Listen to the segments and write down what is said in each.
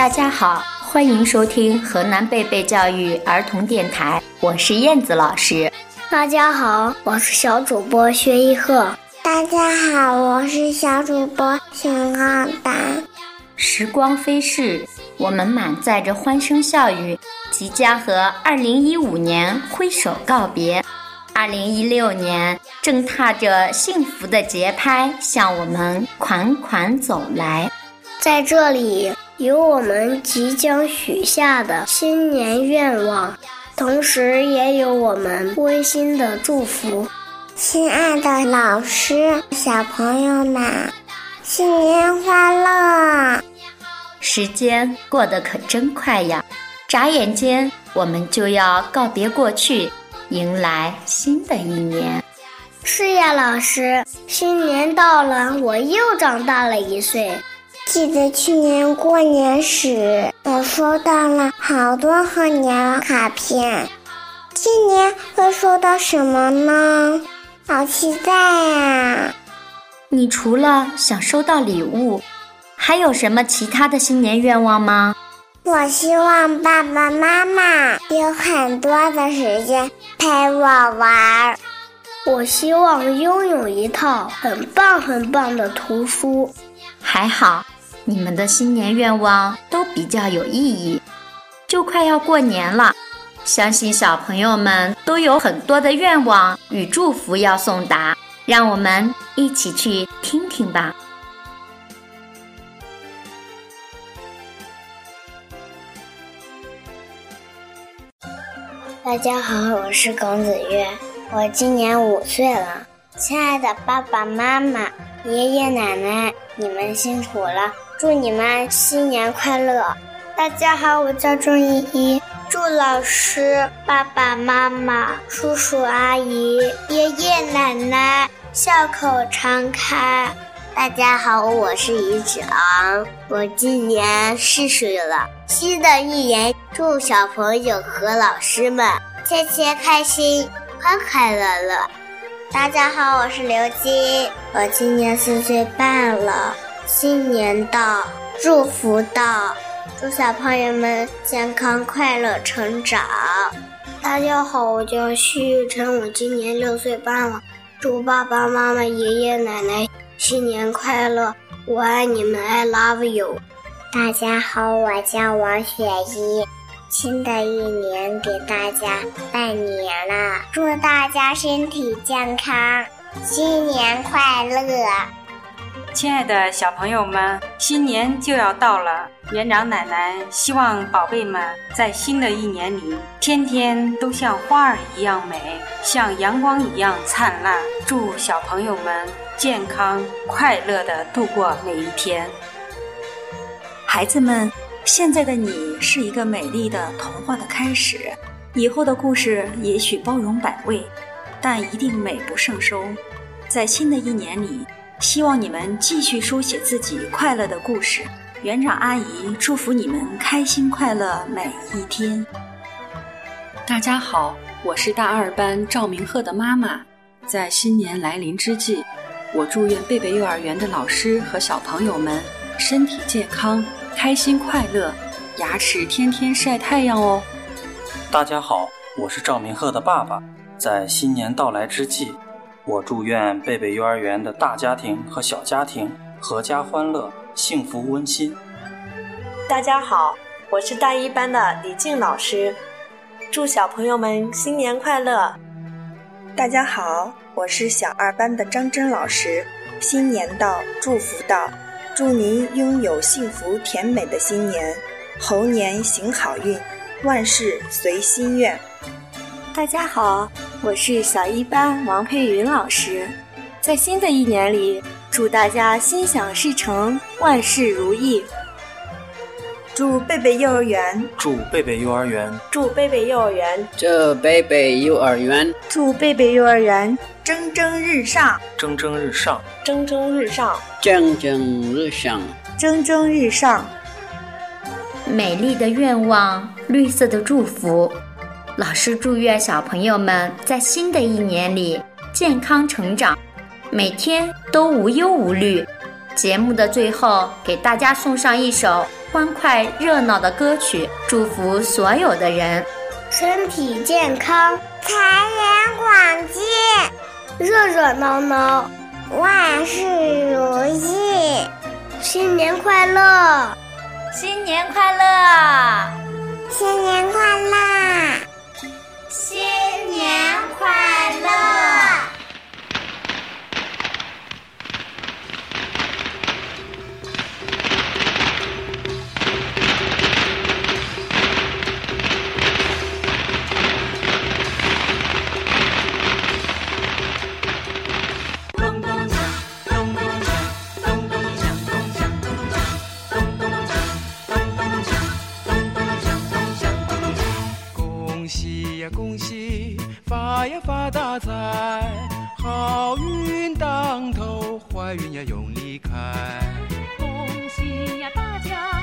大家好，欢迎收听河南贝贝教育儿童电台，我是燕子老师。大家好，我是小主播薛一鹤。大家好，我是小主播熊浩丹。时光飞逝，我们满载着欢声笑语，即将和2015年挥手告别。2016年正踏着幸福的节拍向我们款款走来。在这里，有我们即将许下的新年愿望，同时也有我们温馨的祝福。亲爱的老师、小朋友们，新年快乐！时间过得可真快呀，眨眼间我们就要告别过去，迎来新的一年。是呀，老师，新年到了，我又长大了一岁。记得去年过年时，我收到了好多贺年卡片，今年会收到什么呢？好期待呀！你除了想收到礼物，还有什么其他的新年愿望吗？我希望爸爸妈妈有很多的时间陪我玩。我希望拥有一套很棒很棒的图书。还好，你们的新年愿望都比较有意义。就快要过年了。相信小朋友们都有很多的愿望与祝福要送达，让我们一起去听听吧。大家好，我是龚子月，我今年五岁了。亲爱的爸爸妈妈、爷爷奶奶，你们辛苦了，祝你们新年快乐！大家好，我叫钟依依。祝老师、爸爸妈妈、叔叔阿姨、爷爷奶奶笑口常开。大家好，我是于子昂，我今年四岁了。新的一年，祝小朋友和老师们天天开心、快快乐乐。大家好，我是刘金，我今年四岁半了。新年到，祝福到。祝小朋友们健康快乐成长。大家好，我叫徐玉晨，我今年六岁半了。祝爸爸妈妈、爷爷奶奶新年快乐！我爱你们，I love you。大家好，我叫王雪依。新的一年给大家拜年了，祝大家身体健康，新年快乐！亲爱的小朋友们，新年就要到了。园长奶奶希望宝贝们在新的一年里，天天都像花儿一样美，像阳光一样灿烂。祝小朋友们健康快乐的度过每一天。孩子们，现在的你是一个美丽的童话的开始，以后的故事也许包容百味，但一定美不胜收。在新的一年里，希望你们继续书写自己快乐的故事。园长阿姨祝福你们开心快乐每一天。大家好，我是大二班赵明鹤的妈妈。在新年来临之际，我祝愿贝贝幼儿园的老师和小朋友们身体健康、开心快乐，牙齿天天晒太阳哦。大家好，我是赵明鹤的爸爸。在新年到来之际，我祝愿贝贝幼儿园的大家庭和小家庭阖家欢乐。幸福温馨。大家好，我是大一班的李静老师，祝小朋友们新年快乐。大家好，我是小二班的张真老师，新年到，祝福到，祝您拥有幸福甜美的新年，猴年行好运，万事随心愿。大家好，我是小一班王佩云老师，在新的一年里。祝大家心想事成，万事如意。祝贝贝幼儿园，祝贝贝幼儿园，祝贝贝幼儿园，祝贝贝幼儿园，祝贝贝幼儿园。蒸蒸日上，蒸蒸日上，蒸蒸日上，蒸蒸日上，蒸蒸日上。美丽的愿望，绿色的祝福。老师祝愿小朋友们在新的一年里健康成长。每天都无忧无虑，节目的最后，给大家送上一首欢快热闹的歌曲，祝福所有的人身体健康，财源广进，热热闹闹，万事如意，新年快乐！发呀发大财，好运当头，坏运呀永离开。恭喜呀大家，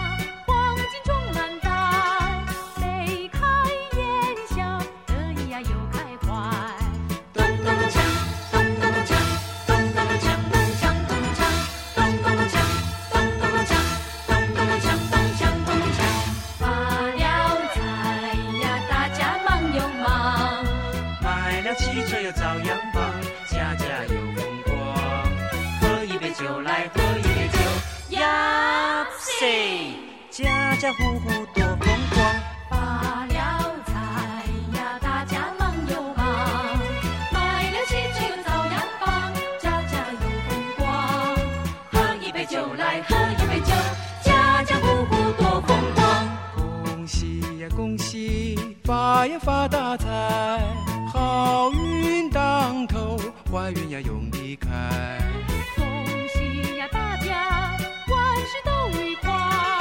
汽车又照样棒，家家有风光。喝一杯酒来，喝一杯酒，呀塞，家家户户多风光。发了财呀，大家忙又忙。买了汽车又照样棒，家家有风光。喝一杯酒来，喝一杯酒，家家户户多风光。恭喜呀恭喜，发呀发大头，坏运呀永离开。恭喜呀大家，万事都愉快。